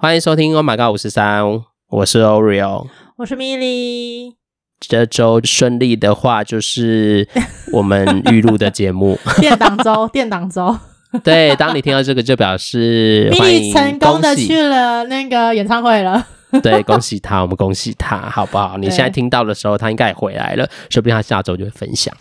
欢迎收听《Oh My God 五十三》，我是 Oreo，我是 Milly。这周顺利的话，就是 我们预录的节目。电档周，电档周。对，当你听到这个，就表示 Milly 成功的去了那个演唱会了。对，恭喜他，我们恭喜他，好不好？你现在听到的时候，他应该也回来了，说不定他下周就会分享。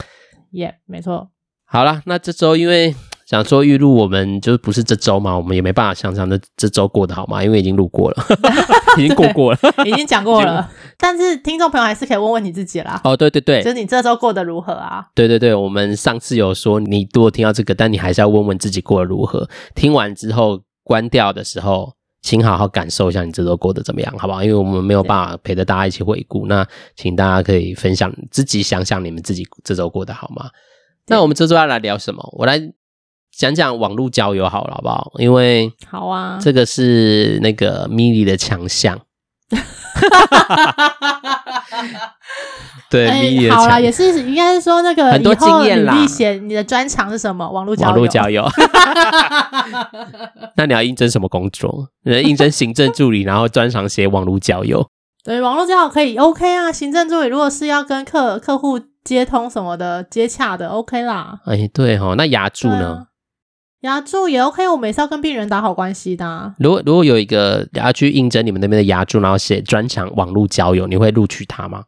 耶，yeah, 没错。好了，那这周因为。想说预录，我们就是不是这周嘛，我们也没办法想象这这周过得好吗，因为已经录过了 已经过过了，已经讲过了。但是听众朋友还是可以问问你自己啦。哦，对对对，就是你这周过得如何啊？对对对，我们上次有说，你如果听到这个，但你还是要问问自己过得如何。听完之后关掉的时候，请好好感受一下你这周过得怎么样，好不好？因为我们没有办法陪着大家一起回顾，那请大家可以分享自己想想你们自己这周过得好吗？那我们这周要来聊什么？我来。讲讲网络交友好了，好不好？因为好啊，这个是那个 Milly 的强项。对，Milly 的强项。好啦，也是应该是说那个很多经验啦。你写你的专长是什么？网络交友。网络交友。那你要应征什么工作？应征行政助理，然后专长写网络交友。对，网络交友可以 OK 啊。行政助理如果是要跟客客户接通什么的接洽的 OK 啦。哎，对齁，那牙助呢？牙柱也 OK，我们也是要跟病人打好关系的啊。如果如果有一个要去应征你们那边的牙柱，然后写专长网络交友，你会录取他吗？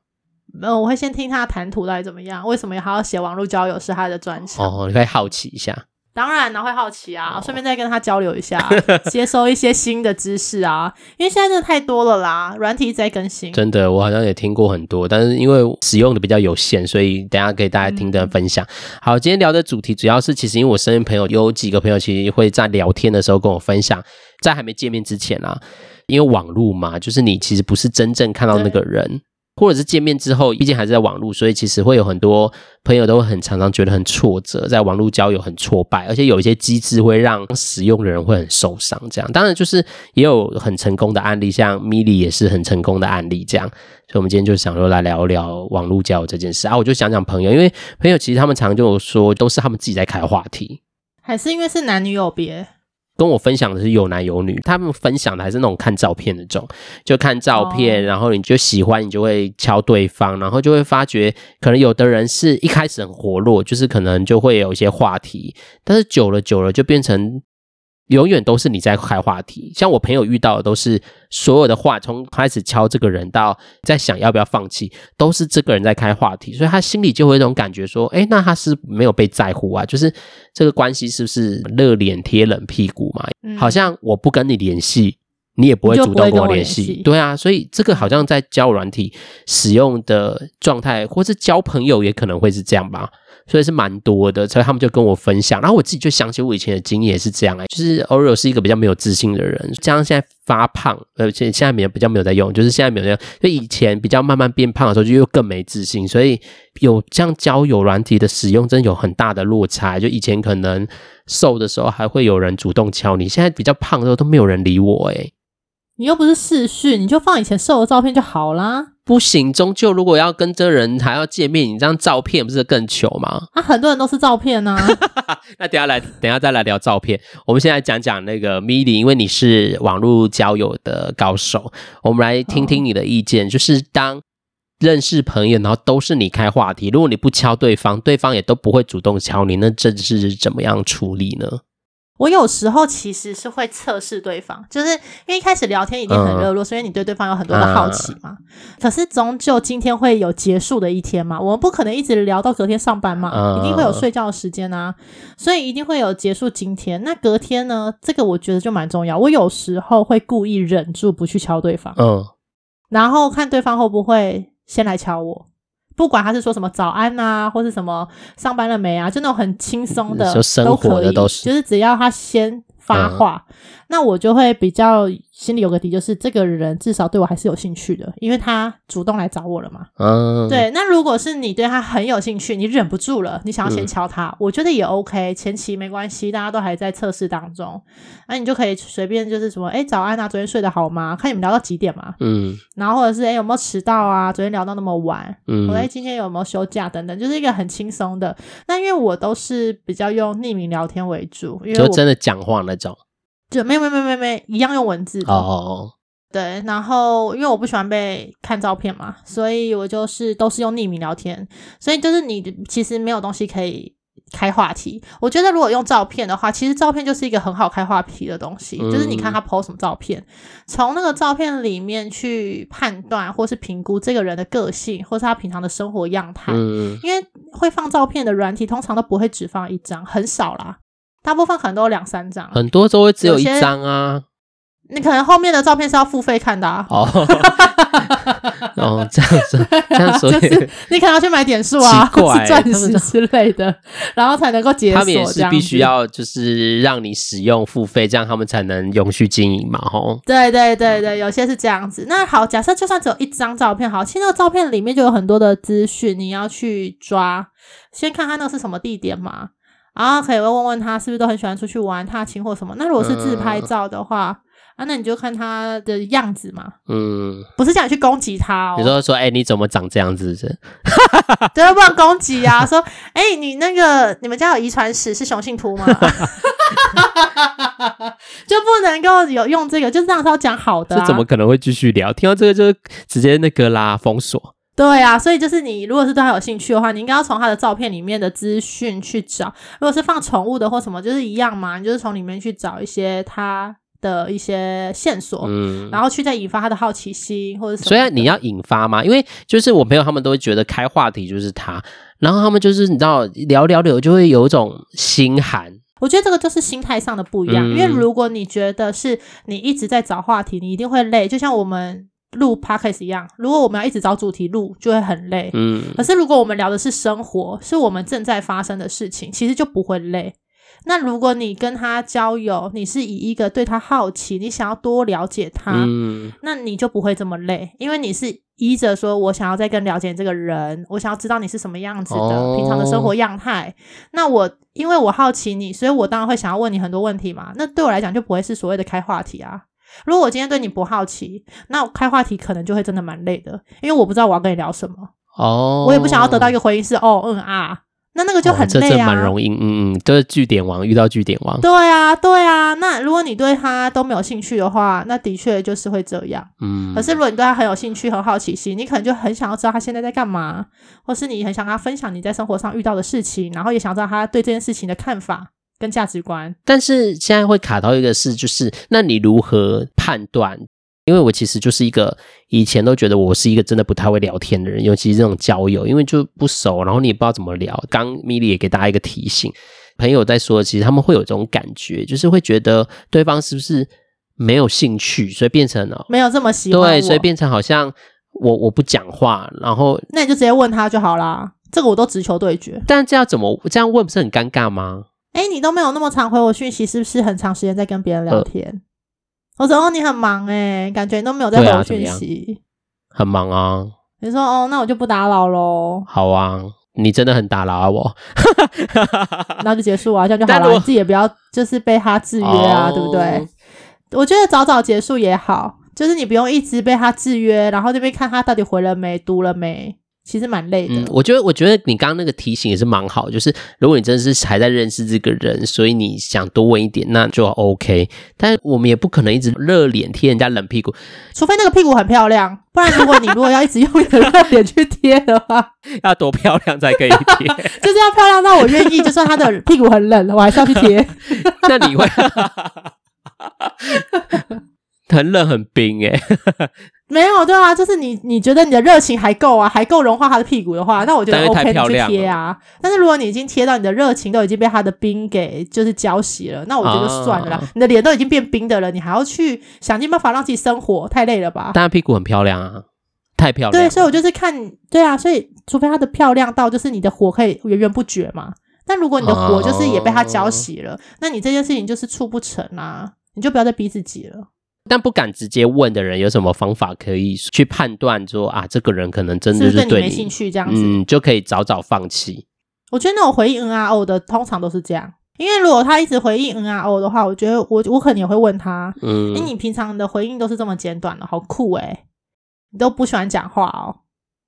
呃，我会先听他谈吐到底怎么样，为什么还要写网络交友是他的专长？哦，你可以好奇一下。当然呢，会好奇啊，顺便再跟他交流一下，接收一些新的知识啊。因为现在真的太多了啦，软体在更新。真的，我好像也听过很多，但是因为使用的比较有限，所以等下给大家听的分享。嗯、好，今天聊的主题主要是，其实因为我身边朋友有几个朋友，其实会在聊天的时候跟我分享，在还没见面之前啊，因为网络嘛，就是你其实不是真正看到那个人。或者是见面之后，毕竟还是在网络，所以其实会有很多朋友都会很常常觉得很挫折，在网络交友很挫败，而且有一些机制会让使用的人会很受伤。这样，当然就是也有很成功的案例，像 Milly 也是很成功的案例。这样，所以我们今天就想说来聊聊网络交友这件事啊。我就想讲朋友，因为朋友其实他们常常就说，都是他们自己在开话题，还是因为是男女有别？跟我分享的是有男有女，他们分享的还是那种看照片的这种，就看照片，然后你就喜欢，你就会敲对方，然后就会发觉，可能有的人是一开始很活络，就是可能就会有一些话题，但是久了久了就变成。永远都是你在开话题，像我朋友遇到的都是所有的话，从开始敲这个人到在想要不要放弃，都是这个人在开话题，所以他心里就会有一种感觉说，诶，那他是没有被在乎啊，就是这个关系是不是热脸贴冷屁股嘛？嗯，好像我不跟你联系，你也不会主动跟我联系，对啊，所以这个好像在交软体使用的状态，或是交朋友也可能会是这样吧。所以是蛮多的，所以他们就跟我分享，然后我自己就想起我以前的经验也是这样哎、就是 Oreo 是一个比较没有自信的人，加上现在发胖，而且现在没有比较没有在用，就是现在没有在用，就以前比较慢慢变胖的时候就又更没自信，所以有这样交友软体的使用，真的有很大的落差。就以前可能瘦的时候还会有人主动敲你，现在比较胖的时候都没有人理我哎、你又不是视讯，你就放以前瘦的照片就好啦。不行，终究如果要跟这人还要见面，你这张照片不是更糗吗？啊，很多人都是照片呢、啊。那等下来，等下再来聊照片。我们现在讲讲那个 Milly，因为你是网络交友的高手，我们来听听你的意见。哦、就是当认识朋友，然后都是你开话题，如果你不敲对方，对方也都不会主动敲你，那这是怎么样处理呢？我有时候其实是会测试对方，就是因为一开始聊天一定很热络，嗯、所以你对对方有很多的好奇嘛。嗯、可是终究今天会有结束的一天嘛，我们不可能一直聊到隔天上班嘛，嗯、一定会有睡觉的时间啊，所以一定会有结束今天。那隔天呢？这个我觉得就蛮重要。我有时候会故意忍住不去敲对方，嗯，然后看对方会不会先来敲我。不管他是说什么早安啊，或是什么上班了没啊，就那种很轻松的，就生活的都是，就是只要他先发话，嗯、那我就会比较心里有个底，就是这个人至少对我还是有兴趣的，因为他主动来找我了嘛。嗯，对。那如果是你对他很有兴趣，你忍不住了，你想要先敲他，嗯、我觉得也 OK，前期没关系，大家都还在测试当中，那你就可以随便就是什么，哎，早安啊，昨天睡得好吗？看你们聊到几点嘛。嗯。然后或者是哎有没有迟到啊？昨天聊到那么晚。嗯。或者今天有没有休假等等，就是一个很轻松的。那因为我都是比较用匿名聊天为主，因为真的讲话那种。就没有没有没有没有没一样用文字的哦。对，然后因为我不喜欢被看照片嘛，所以我就是都是用匿名聊天，所以就是你其实没有东西可以开话题。我觉得如果用照片的话，其实照片就是一个很好开话题的东西，嗯、就是你看他 po 什么照片，从那个照片里面去判断或是评估这个人的个性，或是他平常的生活样态。嗯、因为会放照片的软体通常都不会只放一张，很少啦，大部分可能都有两三张，很多都会只有一张啊。你可能后面的照片是要付费看的啊！哦，哦，这样子，这样说 就是你可能要去买点数啊，奇怪，钻石之类的，然后才能够解锁。他们也是必须要就是让你使用付费，这样他们才能永续经营嘛，吼。对对对对，有些是这样子。那好，假设就算只有一张照片，好，其实那个照片里面就有很多的资讯，你要去抓。先看看那个是什么地点嘛，然后可以问问他是不是都很喜欢出去玩、踏青或什么。那如果是自拍照的话。嗯啊，那你就看他的样子嘛，嗯，不是叫你去攻击他哦。你说说，哎、欸，你怎么长这样子是？对，不能攻击啊。说，哎、欸，你那个你们家有遗传史是雄性秃吗？就不能够有用这个，就是这样是要讲好的、啊。这怎么可能会继续聊？听到这个就直接那个啦，封锁。对啊，所以就是你如果是对他有兴趣的话，你应该要从他的照片里面的资讯去找。如果是放宠物的或什么，就是一样嘛，你就是从里面去找一些他。的一些线索，嗯，然后去再引发他的好奇心，或者什么。所以你要引发嘛，因为就是我朋友他们都会觉得开话题就是他，然后他们就是你知道聊聊聊就会有一种心寒。我觉得这个就是心态上的不一样，嗯，因为如果你觉得是你一直在找话题，你一定会累，就像我们录 podcast 一样，如果我们要一直找主题录，就会很累。嗯，可是如果我们聊的是生活，是我们正在发生的事情，其实就不会累。那如果你跟他交友，你是以一个对他好奇，你想要多了解他，嗯，那你就不会这么累，因为你是依着说，我想要再更了解这个人，我想要知道你是什么样子的，哦，平常的生活样态。那我因为我好奇你，所以我当然会想要问你很多问题嘛。那对我来讲就不会是所谓的开话题啊。如果我今天对你不好奇，那开话题可能就会真的蛮累的，因为我不知道我要跟你聊什么。哦，我也不想要得到一个回应是哦，嗯啊。那那个就很累啊，哦、这蛮容易，嗯嗯，就是据点王遇到据点王，对啊，对啊。那如果你对他都没有兴趣的话，那的确就是会这样，嗯。可是如果你对他很有兴趣、很好奇心，你可能就很想要知道他现在在干嘛，或是你很想跟他分享你在生活上遇到的事情，然后也想知道他对这件事情的看法跟价值观。但是现在会卡到一个事，就是那你如何判断？因为我其实就是一个以前都觉得我是一个真的不太会聊天的人，尤其是这种交友，因为就不熟，然后你也不知道怎么聊。刚米莉也给大家一个提醒，朋友在说，其实他们会有这种感觉，就是会觉得对方是不是没有兴趣，所以变成了没有这么喜欢，对，所以变成好像我我不讲话，然后那你就直接问他就好啦。这个我都直球对决。但这样怎么这样问不是很尴尬吗？哎，你都没有那么常回我讯息，是不是很长时间在跟别人聊天？呃我说哦，你很忙诶，感觉你都没有在回我讯息。很忙啊。你说哦，那我就不打扰喽。好啊，你真的很打扰啊我。那就结束啊，这样就好 了。你自己也不要就是被他制约啊，哦、对不对？我觉得早早结束也好，就是你不用一直被他制约，然后这边看他到底回了没、读了没。其实蛮累的。嗯，我觉得，我觉得你刚刚那个提醒也是蛮好。就是如果你真的是还在认识这个人，所以你想多问一点，那就 OK。但我们也不可能一直热脸贴人家冷屁股，除非那个屁股很漂亮。不然，如果你如果要一直用你的热脸去贴的话，要多漂亮才可以贴？就是要漂亮到我愿意，就算他的屁股很冷，我还是要去贴。那你会很冷很冰哎？没有，对啊，就是你，你觉得你的热情还够啊，还够融化他的屁股的话，那我觉得 OK，你去贴啊。但是如果你已经贴到你的热情都已经被他的冰给就是浇熄了，那我觉得算了啦。啊、你的脸都已经变冰的了，你还要去想尽办法让自己生活，太累了吧？但他屁股很漂亮啊，太漂亮。对，所以我就是看，对啊，所以除非他的漂亮到就是你的火可以源源不绝嘛。但如果你的火就是也被他浇熄了，啊、那你这件事情就是促不成啊，你就不要再逼自己了。但不敢直接问的人，有什么方法可以去判断说啊，这个人可能真的是对你，没兴趣这样子，嗯，就可以早早放弃。我觉得那种回应 N R O 的，通常都是这样。因为如果他一直回应 N R O 的话，我觉得我我可能也会问他，嗯，哎，你平常的回应都是这么简短的，好酷诶，你都不喜欢讲话哦？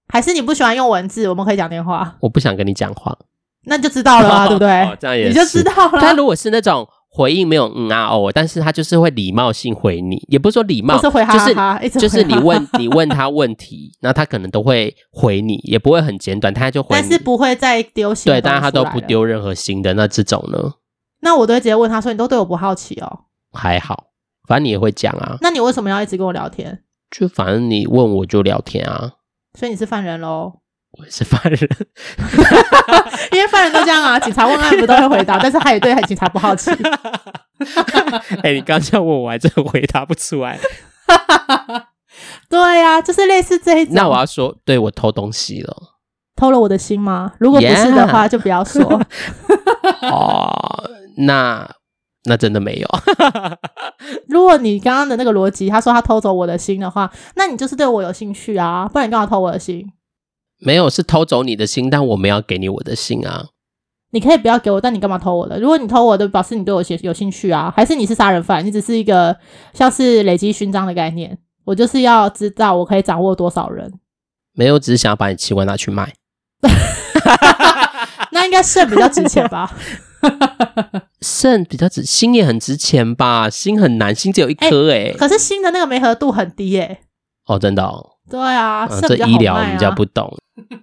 还是你不喜欢用文字？我们可以讲电话。我不想跟你讲话，那就知道了啊，对不对？哦，这样也，你就知道了。但如果是那种。回应没有嗯啊哦，但是他就是会礼貌性回你，也不是说礼貌，是回哈哈就是就是你问 你问他问题，那他可能都会回你，也不会很简短，他就回你，但是不会再丢新的。对，但是他都不丢任何新的，那这种呢？那我都会直接问他说：“你都对我不好奇哦？”还好，反正你也会讲啊。那你为什么要一直跟我聊天？就反正你问我就聊天啊。所以你是犯人喽？我是犯人，因为犯人都这样啊。警察问案不都会回答，但是他也对警察不好奇。哎、欸，你刚这样问我，还真回答不出来。对呀、啊，就是类似这一种。那我要说，对我偷东西了，偷了我的心吗？如果不是的话，就不要说。哦，那那真的没有。如果你刚刚的那个逻辑，他说他偷走我的心的话，那你就是对我有兴趣啊，不然你干嘛偷我的心？没有，是偷走你的心，但我没有给你我的心啊。你可以不要给我，但你干嘛偷我的？如果你偷我的，表示你对我有有兴趣啊，还是你是杀人犯？你只是一个像是累积勋章的概念。我就是要知道我可以掌握多少人。没有，只是想要把你器官拿去卖。那应该肾比较值钱吧？肾比较值，心也很值钱吧？心很难，心只有一颗哎、欸。可是心的那个媒合度很低哎、欸。哦，真的哦。对啊，嗯、这医疗我们比较不懂，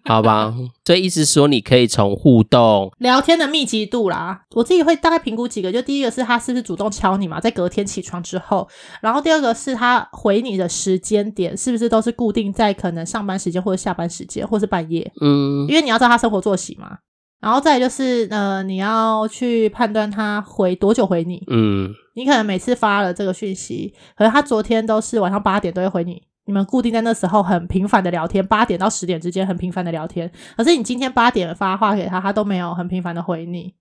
好吧？所以意思说，你可以从互动、聊天的密集度啦，我自己会大概评估几个。就第一个是他是不是主动敲你嘛，在隔天起床之后，然后第二个是他回你的时间点是不是都是固定在可能上班时间或者下班时间，或是半夜？嗯，因为你要知道他生活作息嘛。然后再来就是呃，你要去判断他回多久回你。嗯，你可能每次发了这个讯息，可是他昨天都是晚上八点都会回你。你们固定在那时候很频繁的聊天，八点到十点之间很频繁的聊天。可是你今天八点发话给他，他都没有很频繁的回你。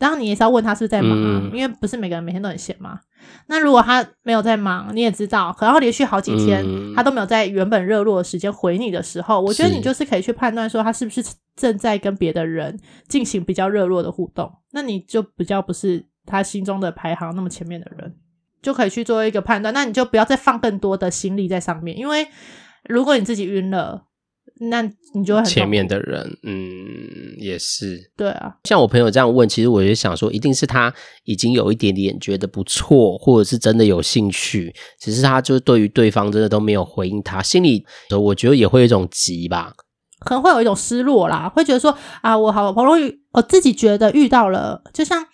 然后你也是要问他是不是在忙啊，嗯、因为不是每个人每天都很闲嘛。那如果他没有在忙，你也知道，可能要连续好几天、嗯、他都没有在原本热络的时间回你的时候，我觉得你就是可以去判断说他是不是正在跟别的人进行比较热络的互动。那你就比较不是他心中的排行那么前面的人。就可以去做一个判断，那你就不要再放更多的心力在上面，因为如果你自己晕了，那你就会很前面的人，嗯，也是对啊。像我朋友这样问，其实我就想说，一定是他已经有一点点觉得不错，或者是真的有兴趣，只是他就是对于对方真的都没有回应他，心里我觉得也会有一种急吧，可能会有一种失落啦，会觉得说啊，我好不容易我自己觉得遇到了，就像。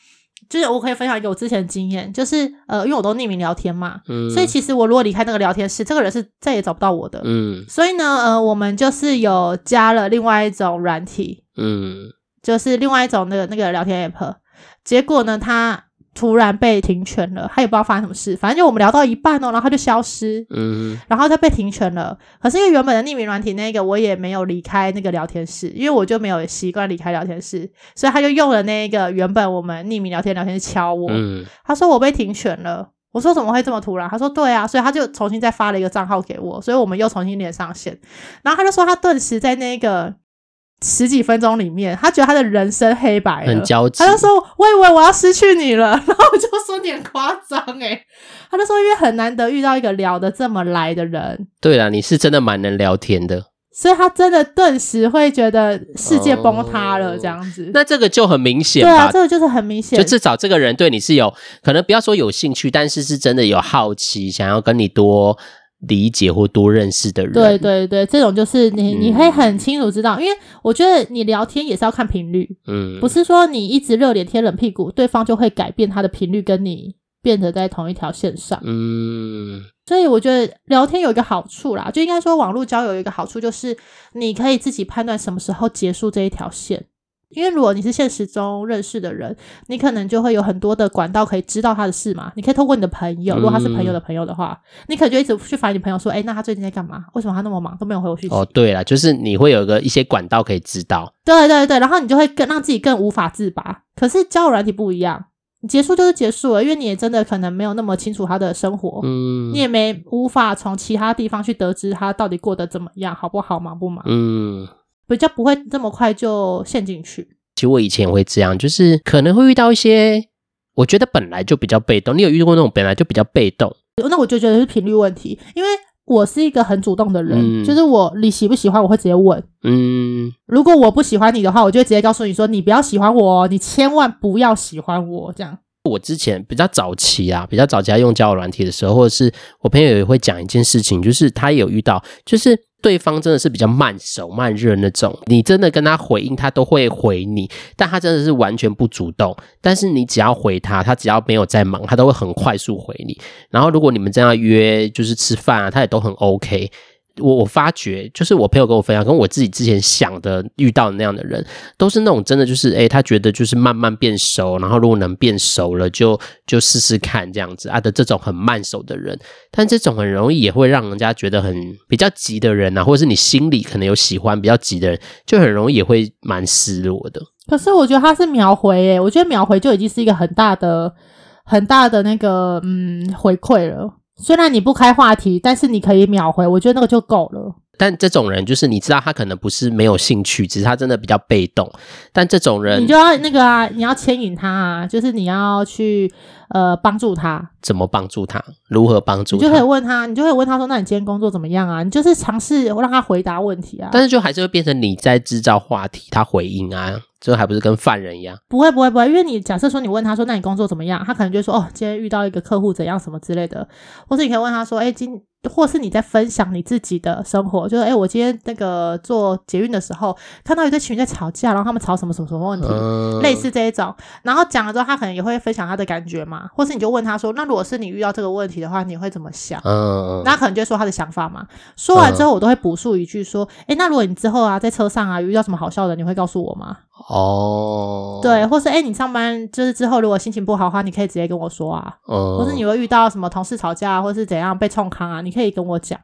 就是我可以分享一个我之前的经验，就是呃，因为我都匿名聊天嘛，嗯，所以其实我如果离开那个聊天室，这个人是再也找不到我的，嗯，所以呢，呃，我们就是有加了另外一种软体，嗯，就是另外一种那个那个聊天 app，结果呢，他。突然被停权了，他也不知道发生什么事，反正就我们聊到一半哦，然后他就消失，嗯，然后他被停权了。可是因为原本的匿名软体那个我也没有离开那个聊天室，因为我就没有习惯离开聊天室，所以他就用了那个原本我们匿名聊天聊天室敲我，嗯，他说我被停权了，我说怎么会这么突然？他说对啊，所以他就重新再发了一个账号给我，所以我们又重新连上线，然后他就说他顿时在那个。十几分钟里面，他觉得他的人生黑白了，很焦急。他就说：“我以为我要失去你了。”然后我就说：“你很夸张诶。”他就说：“因为很难得遇到一个聊得这么来的人。”对啦，你是真的蛮能聊天的，所以他真的顿时会觉得世界崩塌了这样子。哦，那这个就很明显，对啊，这个就是很明显，就至少这个人对你是有可能不要说有兴趣，但是是真的有好奇，想要跟你多。理解或多认识的人，对对对，这种就是你，你可以很清楚知道，嗯、因为我觉得你聊天也是要看频率，嗯，不是说你一直热脸贴冷屁股，对方就会改变他的频率，跟你变得在同一条线上，嗯，所以我觉得聊天有一个好处啦，就应该说网络交友有一个好处，就是你可以自己判断什么时候结束这一条线。因为如果你是现实中认识的人，你可能就会有很多的管道可以知道他的事嘛。你可以透过你的朋友，如果他是朋友的朋友的话，嗯、你可能就一直去烦你朋友说：“哎，那他最近在干嘛？为什么他那么忙都没有回我讯息？”哦，对了，就是你会有一个一些管道可以知道。对对对，然后你就会更让自己更无法自拔。可是交友软体不一样，结束就是结束了，因为你也真的可能没有那么清楚他的生活，嗯，你也没无法从其他地方去得知他到底过得怎么样，好不好，忙不忙，嗯，比较不会这么快就陷进去。其实我以前也会这样，就是可能会遇到一些，我觉得本来就比较被动。你有遇到过那种本来就比较被动？那我就觉得是频率问题，因为我是一个很主动的人，嗯、就是我你喜不喜欢，我会直接问。嗯，如果我不喜欢你的话，我就会直接告诉你说，你不要喜欢我，你千万不要喜欢我，这样。我之前比较早期啊，比较早期在用交友软体的时候，或者是我朋友也会讲一件事情，就是他也有遇到，就是对方真的是比较慢手慢热那种，你真的跟他回应，他都会回你，但他真的是完全不主动。但是你只要回他，他只要没有在忙，他都会很快速回你。然后如果你们这样约就是吃饭啊，他也都很 OK。我我发觉，就是我朋友跟我分享，跟我自己之前想的遇到的那样的人，都是那种真的就是，哎、他觉得就是慢慢变熟，然后如果能变熟了，就就试试看这样子啊的这种很慢熟的人，但这种很容易也会让人家觉得很比较急的人啊，或者是你心里可能有喜欢比较急的人，就很容易也会蛮失落的。可是我觉得他是秒回、欸，诶我觉得秒回就已经是一个很大的很大的那个嗯回馈了。虽然你不开话题，但是你可以秒回，我觉得那个就够了。但这种人就是你知道，他可能不是没有兴趣，只是他真的比较被动。但这种人，你就要那个啊，你要牵引他啊，就是你要去呃帮助他。怎么帮助他？如何帮助他？你就可以问他，你就可以问他说：“那你今天工作怎么样啊？”你就是尝试让他回答问题啊。但是就还是会变成你在制造话题，他回应啊。这还不是跟犯人一样？不会不会不会，因为你假设说你问他说，那你工作怎么样？他可能就说哦，今天遇到一个客户怎样什么之类的，或是你可以问他说，哎，今。或是你在分享你自己的生活，就是哎、欸，我今天那个坐捷运的时候，看到一对情侣在吵架，然后他们吵什么什么什么问题，嗯、类似这一种。然后讲了之后，他可能也会分享他的感觉嘛。或是你就问他说，那如果是你遇到这个问题的话，你会怎么想？嗯，那可能就会说他的想法嘛。说完之后，我都会补述一句说，哎、那如果你之后啊在车上啊遇到什么好笑的，你会告诉我吗？哦，对，或是哎、欸，你上班就是之后如果心情不好的话，你可以直接跟我说啊。嗯，或是你会遇到什么同事吵架，或是怎样被冲康啊，你可以跟我讲。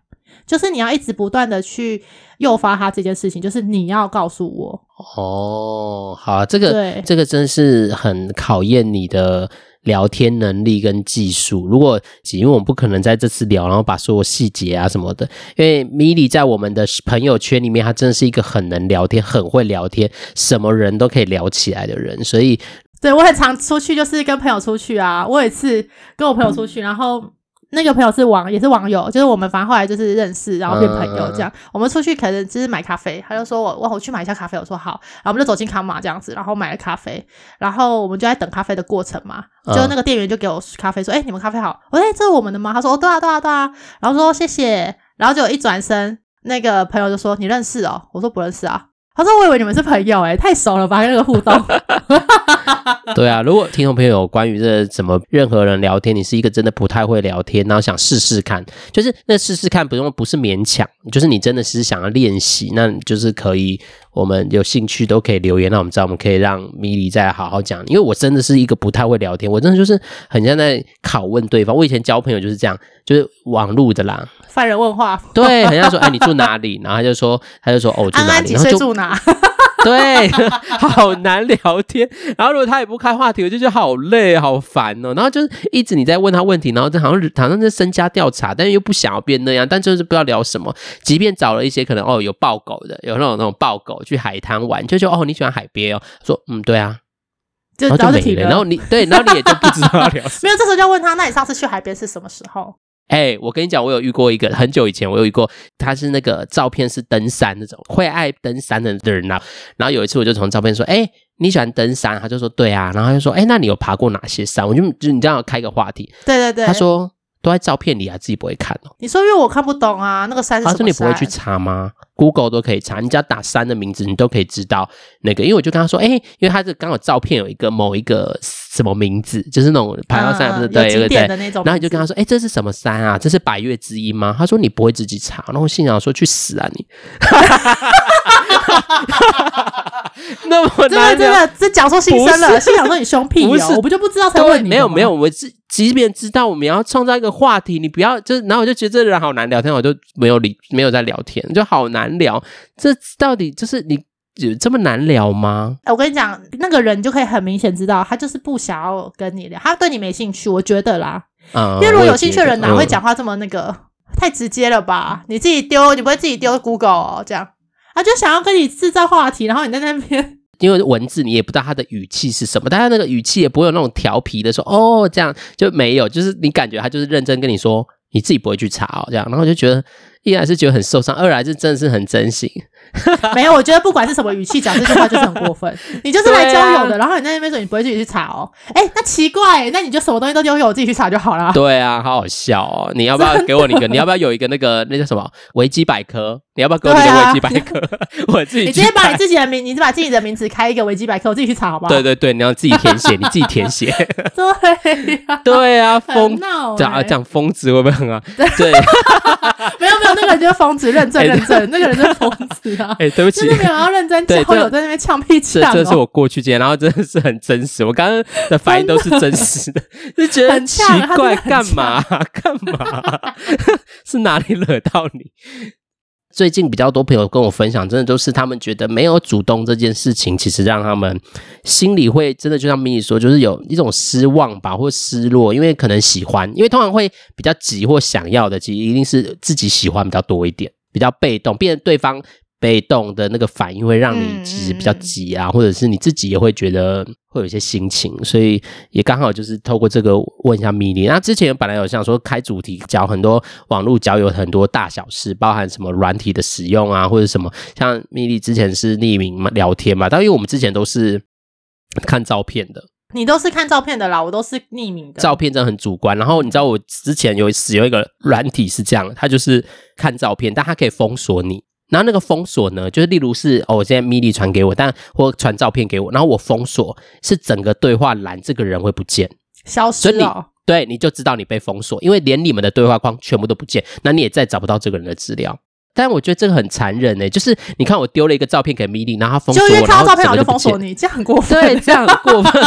就是你要一直不断的去诱发他这件事情，就是你要告诉我。哦，好啊，这个对这个真是很考验你的聊天能力跟技术。如果因为我们不可能在这次聊，然后把所有细节啊什么的，因为米莉在我们的朋友圈里面，她真的是一个很能聊天、很会聊天，什么人都可以聊起来的人。所以，对，我很常出去，就是跟朋友出去啊。我有一次跟我朋友出去，然后。那个朋友是网，也是网友，就是我们反正后来就是认识，然后变朋友这样。嗯、我们出去可能就是买咖啡，他就说我我我去买一下咖啡，我说好，然后我们就走进康马这样子，然后买了咖啡，然后我们就在等咖啡的过程嘛，就那个店员就给我咖啡说，哎、嗯欸，你们咖啡好，我说哎，这是我们的吗？他说哦，对啊对啊对啊，然后说谢谢，然后就一转身，那个朋友就说你认识哦，我说不认识啊。他说：“我以为你们是朋友，诶，太熟了吧？那个互动。”对啊，如果听众朋友关于这怎么任何人聊天，你是一个真的不太会聊天，然后想试试看，就是那试试看不用不是勉强，就是你真的是想要练习，那就是可以。我们有兴趣都可以留言，让我们知道，我们可以让米莉再好好讲。因为我真的是一个不太会聊天，我真的就是很像在拷问对方。我以前交朋友就是这样，就是网路的啦，犯人问话，对，很像说，哎，你住哪里？然后他就说，他就说，哦，住哪里？安安几岁住哪？对，好难聊天。然后如果他也不开话题，我就觉得好累、好烦哦。然后就是一直你在问他问题，然后就好像好像在身家调查，但是又不想要变那样，但就是不知道聊什么。即便找了一些可能哦有抱狗的，有那种那种抱狗去海滩玩，就说哦你喜欢海边哦，说嗯对啊，就然后就没了。然后你对，然后你也就不知道要聊什么。没有，这时候就要问他，那你上次去海边是什么时候？哎，我跟你讲，我有遇过一个很久以前，我有遇过，他是那个照片是登山那种会爱登山的人啊。然后有一次，我就从照片说，哎，你喜欢登山？他就说对啊。然后他就说，哎，那你有爬过哪些山？我就就你这样开个话题。对对对。他说都在照片里啊，自己不会看哦。你说因为我看不懂啊，那个山是什么山？他说你不会去查吗？Google 都可以查，你只要打山的名字，你都可以知道那个。因为我就跟他说，哎，因为他这刚好照片有一个某一个什么名字，就是那种爬到山不是、嗯、对对对，然后你就跟他说，哎，这是什么山啊？这是百岳之一吗？他说你不会自己查，然后我心想说去死啊你！那么真的真的这讲出心声了，心想说你凶屁哦，我不就不知道才问你。没有没有，我是即便知道我们要创造一个话题，你不要就是，然后我就觉得这个人好难聊天，我就没有理没有在聊天，就好难。聊这到底就是你有这么难聊吗？我跟你讲，那个人就可以很明显知道，他就是不想要跟你聊，他对你没兴趣。我觉得啦，嗯、因为如果有兴趣的人哪会讲话这么那个、嗯、太直接了吧？你自己丢，你不会自己丢 Google 哦？这样他就想要跟你制造话题，然后你在那边，因为文字你也不知道他的语气是什么，但他那个语气也不会有那种调皮的说哦这样就没有，就是你感觉他就是认真跟你说，你自己不会去查哦这样，然后就觉得。一来是觉得很受伤，二来是真的是很真心，没有，我觉得不管是什么语气讲这句话就是很过分。你就是来交友的，啊、然后你在那边说你不会自己去查哦。哎、欸，那奇怪，那你就什么东西都丢给我自己去查就好了。对啊，好好笑哦。你要不要给我一个？你要不要有一个那个那叫什么维基百科？你要不要给我一个维基百科？啊、我自己。你直接把你自己的名，你把自己的名字开一个维基百科，我自己去查好不好？对对对，你要自己填写，你自己填写。对、啊，对啊，疯闹讲讲疯子会不会很啊？对，那个人就是疯子，认证 认证，那个人就是疯子啊。哎，对不起，真的没有要认真交友，在那边呛屁呛、哦。这这是我过去经验，然后真的是很真实，我刚刚的反应都是真实的，就觉得很奇怪，干嘛干嘛？是哪里惹到你？最近比较多朋友跟我分享，真的都是他们觉得没有主动这件事情，其实让他们心里会真的就像米米说，就是有一种失望吧，或失落，因为可能喜欢，因为通常会比较急或想要的，其实一定是自己喜欢比较多一点，比较被动，变成对方。被动的那个反应会让你其实比较急啊，嗯、或者是你自己也会觉得会有一些心情，所以也刚好就是透过这个问一下米莉。那之前本来有想说开主题讲很多网络交友很多大小事，包含什么软体的使用啊，或者什么像米莉之前是匿名聊天嘛，但因为我们之前都是看照片的，你都是看照片的啦，我都是匿名的。照片真的很主观。然后你知道我之前有使用一个软体是这样，它就是看照片，但它可以封锁你。然后那个封锁呢，就是例如是哦，我现在米莉传给我，但或传照片给我，然后我封锁是整个对话栏，这个人会不见，消失了。所以你对，你就知道你被封锁，因为连你们的对话框全部都不见，那你也再找不到这个人的资料。但我觉得这个很残忍诶，就是你看我丢了一个照片给米莉，然后他封锁我，就因为看到照片我就封锁你，这样很过分。对，这样很过分。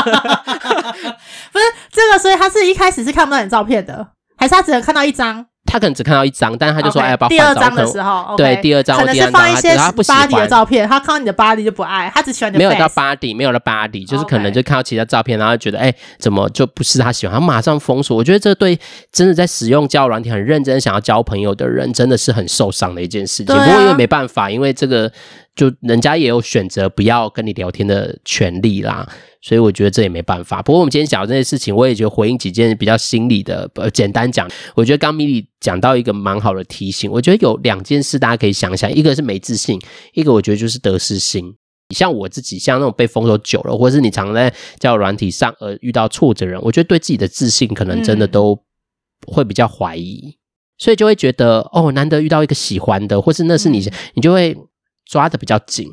不是这个，所以他是一开始是看不到你照片的，还是他只能看到一张？他可能只看到一张，但是他就说：“ okay, 哎，把第二张的时候，okay, 对，第二张可能是放一些 body 的照片，他看到你的 body 就不爱，他只喜欢你的。没有到 body，没有了 body，就是可能就看到其他照片，然后觉得哎，怎么就不是他喜欢，他马上封锁。我觉得这对真的在使用交友软体很认真想要交朋友的人，真的是很受伤的一件事情。啊、不过因为没办法，因为这个就人家也有选择不要跟你聊天的权利啦。”所以我觉得这也没办法。不过我们今天讲的这件事情，我也觉得回应几件比较心理的。呃，简单讲，我觉得刚咪咪讲到一个蛮好的提醒。我觉得有两件事大家可以想想，一个是没自信，一个我觉得就是得失心。像我自己，像那种被封锁久了，或者是你常在叫软体上而遇到挫折的人，我觉得对自己的自信可能真的都会比较怀疑，嗯、所以就会觉得哦，难得遇到一个喜欢的，或是那是你，你就会抓的比较紧。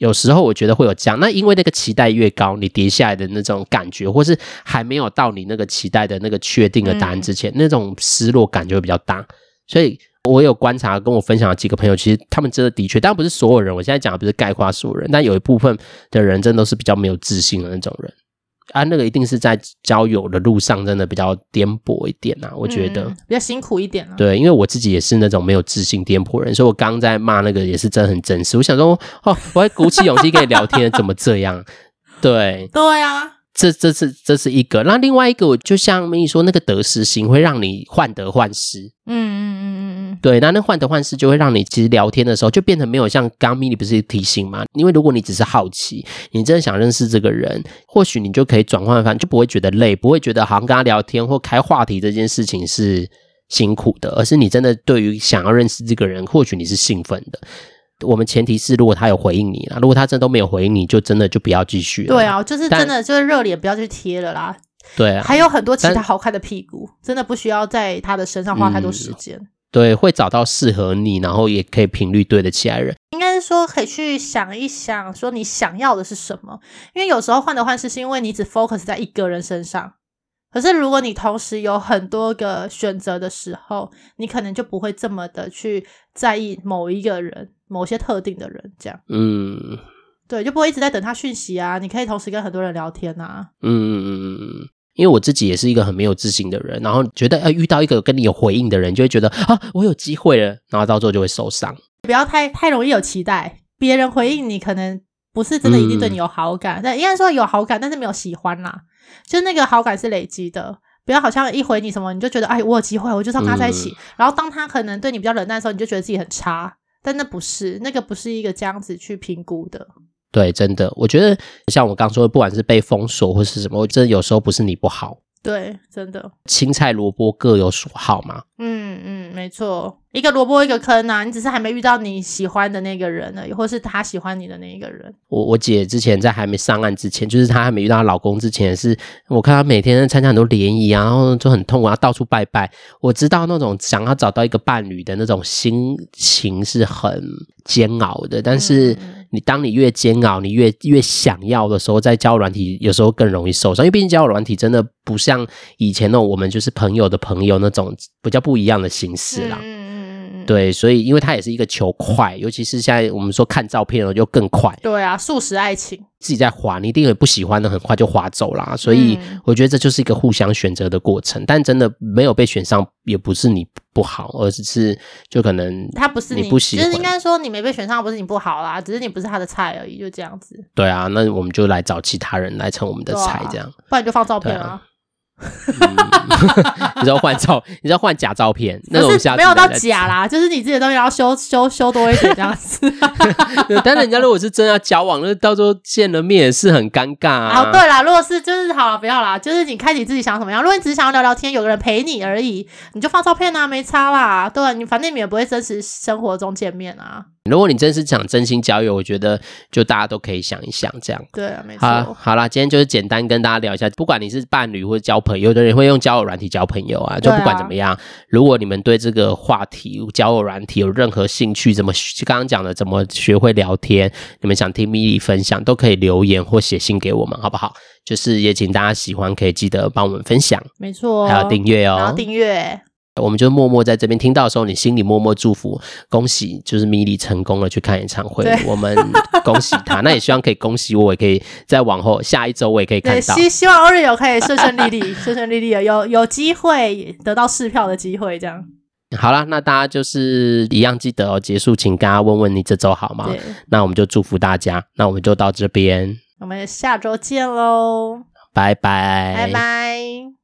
有时候我觉得会有这样，那因为那个期待越高，你跌下来的那种感觉，或是还没有到你那个期待的那个确定的答案之前，嗯、那种失落感就会比较大。所以我有观察，跟我分享的几个朋友，其实他们真的的确，但不是所有人。我现在讲的不是概括所有人，但有一部分的人真的都是比较没有自信的那种人。啊，那个一定是在交友的路上，真的比较颠簸一点啊，我觉得、嗯、比较辛苦一点啊。对，因为我自己也是那种没有自信颠簸人，所以我刚刚在骂那个也是真的很真实。我想说，哦，我还鼓起勇气跟你聊天，怎么这样？对，对啊，这这是这是一个。那另外一个，我就像咪咪说，那个得失心会让你患得患失。嗯嗯嗯嗯嗯。对，那那患得患失就会让你其实聊天的时候就变成没有像刚咪你不是提醒吗？因为如果你只是好奇，你真的想认识这个人，或许你就可以转换方，就不会觉得累，不会觉得好像跟他聊天或开话题这件事情是辛苦的，而是你真的对于想要认识这个人，或许你是兴奋的。我们前提是如果他有回应你啦，如果他真的都没有回应你，就真的就不要继续了。对啊，就是真的就是热脸不要去贴了啦。对啊，还有很多其他好看的屁股，真的不需要在他的身上花太多时间。嗯对，会找到适合你，然后也可以频率对得起来的人。应该是说，可以去想一想，说你想要的是什么。因为有时候患得患失，是因为你只 focus 在一个人身上。可是如果你同时有很多个选择的时候，你可能就不会这么的去在意某一个人、某些特定的人。这样，嗯，对，就不会一直在等他讯息啊。你可以同时跟很多人聊天啊。嗯嗯嗯嗯嗯。因为我自己也是一个很没有自信的人，然后觉得呃遇到一个跟你有回应的人，就会觉得啊我有机会了，然后到最后就会受伤。不要太太容易有期待，别人回应你可能不是真的一定对你有好感，嗯、但应该说有好感，但是没有喜欢啦。就那个好感是累积的，不要好像一回你什么你就觉得哎我有机会，我就要跟他在一起。嗯、然后当他可能对你比较冷淡的时候，你就觉得自己很差，但那不是那个不是一个这样子去评估的。对，真的，我觉得像我刚说的，不管是被封锁或是什么，我觉得有时候不是你不好，对，真的，青菜萝卜各有所好嘛。嗯嗯，没错，一个萝卜一个坑呐、啊，你只是还没遇到你喜欢的那个人呢，或是他喜欢你的那一个人。我我姐之前在还没上岸之前，就是她还没遇到她老公之前是，是我看她每天参加很多联谊啊，然后就很痛苦，然后到处拜拜。我知道那种想要找到一个伴侣的那种心情是很煎熬的，但是你当你越煎熬，你越越想要的时候，在交友软体有时候更容易受伤，因为毕竟交友软体真的不像以前那种我们就是朋友的朋友那种比较不一样的形式啦。嗯对，所以因为它也是一个求快，尤其是现在我们说看照片了就更快。对啊，速食爱情，自己在滑，你一定有不喜欢的，很快就滑走啦。所以我觉得这就是一个互相选择的过程。嗯、但真的没有被选上，也不是你不好，而是就可能他不是你不喜欢，就是应该说你没被选上，不是你不好啦，只是你不是他的菜而已，就这样子。对啊，那我们就来找其他人来成我们的菜，这样，啊、不然你就放照片啊。嗯、你知道换照，你知道换假照片，那种没有到假啦，就是你自己的东西要修修修多一点这样子。但是人家如果是真要交往，那到时候见了面也是很尴尬啊。好，对啦，如果是就是好了，不要啦，就是你看你自己想怎么样。如果你只是想要聊聊天，有个人陪你而已，你就放照片啊，没差啦。对，你反正你们也不会真实生活中见面啊。如果你真是想真心交友，我觉得就大家都可以想一想这样。对啊，没错。好，好啦，今天就是简单跟大家聊一下，不管你是伴侣或者交朋友，有的人会用交友软体交朋友啊，就不管怎么样，啊、如果你们对这个话题交友软体有任何兴趣，怎么刚刚讲的怎么学会聊天，你们想听米莉分享，都可以留言或写信给我们，好不好？就是也请大家喜欢，可以记得帮我们分享，没错，还有订阅哦，还要订阅。我们就默默在这边听到的时候，你心里默默祝福，恭喜，就是米莉成功了去看演唱会，我们恭喜他。那也希望可以恭喜我，也可以再往后下一周我也可以看到。希希望 Oreo 可以顺顺利利，顺顺利利的有有机会得到试票的机会，这样。好啦，那大家就是一样记得哦。结束，请大家问问你这周好吗？那我们就祝福大家。那我们就到这边，我们下周见喽，拜拜，拜拜。